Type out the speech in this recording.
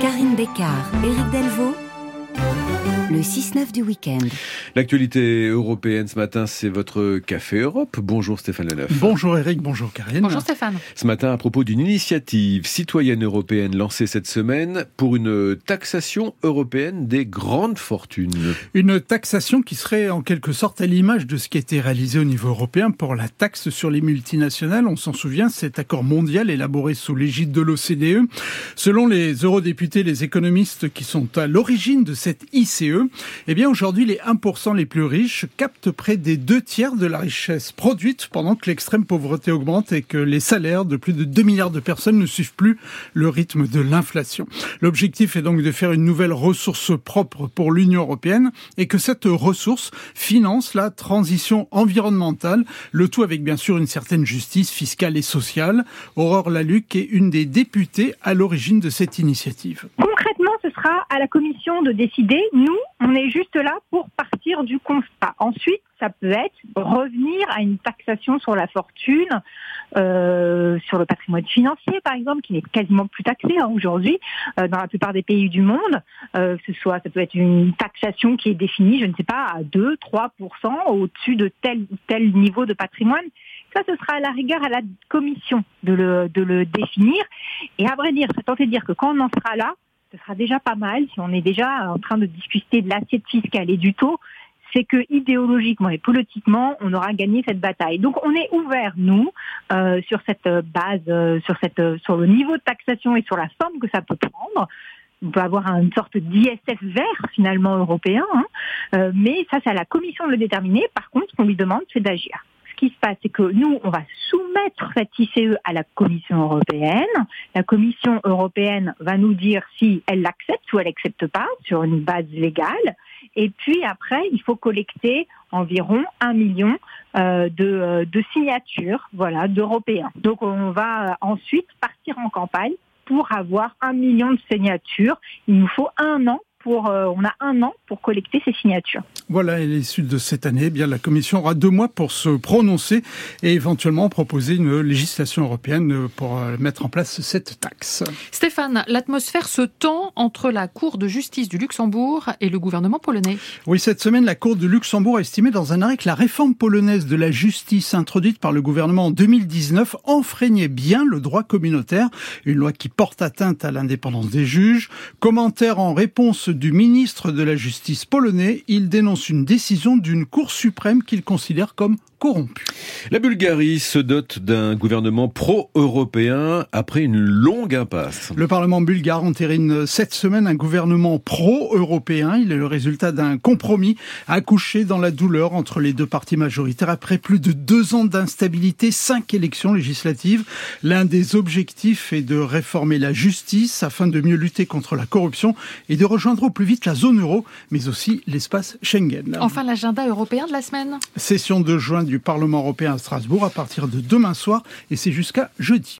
Karine Bécard, Éric Delvaux. Le 6-9 du week-end. L'actualité européenne ce matin, c'est votre Café Europe. Bonjour Stéphane Leneuf. Bonjour Eric, bonjour Karine. Bonjour Stéphane. Ce matin, à propos d'une initiative citoyenne européenne lancée cette semaine pour une taxation européenne des grandes fortunes. Une taxation qui serait en quelque sorte à l'image de ce qui a été réalisé au niveau européen pour la taxe sur les multinationales. On s'en souvient, cet accord mondial élaboré sous l'égide de l'OCDE. Selon les eurodéputés, les économistes qui sont à l'origine de cette ICE, eh bien aujourd'hui les 1% les plus riches captent près des deux tiers de la richesse produite pendant que l'extrême pauvreté augmente et que les salaires de plus de 2 milliards de personnes ne suivent plus le rythme de l'inflation. L'objectif est donc de faire une nouvelle ressource propre pour l'Union européenne et que cette ressource finance la transition environnementale, le tout avec bien sûr une certaine justice fiscale et sociale. Aurore Laluc est une des députées à l'origine de cette initiative. Concrètement, ce sera à la Commission de décider. Nous, on est juste là pour partir du constat. Ensuite, ça peut être revenir à une taxation sur la fortune, euh, sur le patrimoine financier, par exemple, qui n'est quasiment plus taxé hein, aujourd'hui euh, dans la plupart des pays du monde. Euh, ce soit, ça peut être une taxation qui est définie, je ne sais pas, à 2, 3 au-dessus de tel ou tel niveau de patrimoine. Ça, ce sera à la rigueur à la commission de le, de le définir. Et à vrai dire, c'est tenter de dire que quand on en sera là, ce sera déjà pas mal si on est déjà en train de discuter de l'assiette fiscale et du taux. C'est que idéologiquement et politiquement, on aura gagné cette bataille. Donc, on est ouvert nous euh, sur cette base, euh, sur cette, euh, sur le niveau de taxation et sur la forme que ça peut prendre. On peut avoir une sorte d'ISF vert finalement européen, hein. euh, mais ça, c'est à la Commission de le déterminer. Par contre, ce qu'on lui demande, c'est d'agir qui se passe, c'est que nous, on va soumettre cette ICE à la Commission européenne. La Commission européenne va nous dire si elle l'accepte ou elle n'accepte pas sur une base légale. Et puis après, il faut collecter environ un million euh, de, euh, de signatures, voilà, d'Européens. Donc on va ensuite partir en campagne pour avoir un million de signatures. Il nous faut un an pour, euh, on a un an pour collecter ces signatures. Voilà, et l'issue de cette année, eh bien la Commission aura deux mois pour se prononcer et éventuellement proposer une législation européenne pour euh, mettre en place cette taxe. Stéphane, l'atmosphère se tend entre la Cour de justice du Luxembourg et le gouvernement polonais. Oui, cette semaine, la Cour de Luxembourg a estimé dans un arrêt que la réforme polonaise de la justice introduite par le gouvernement en 2019 enfreignait bien le droit communautaire, une loi qui porte atteinte à l'indépendance des juges. Commentaire en réponse du ministre de la Justice polonais, il dénonce une décision d'une Cour suprême qu'il considère comme corrompu. La Bulgarie se dote d'un gouvernement pro-européen après une longue impasse. Le Parlement bulgare entérine cette semaine un gouvernement pro-européen. Il est le résultat d'un compromis accouché dans la douleur entre les deux partis majoritaires après plus de deux ans d'instabilité, cinq élections législatives. L'un des objectifs est de réformer la justice afin de mieux lutter contre la corruption et de rejoindre au plus vite la zone euro, mais aussi l'espace Schengen. Enfin, l'agenda européen de la semaine. Session de juin du Parlement européen à Strasbourg à partir de demain soir et c'est jusqu'à jeudi.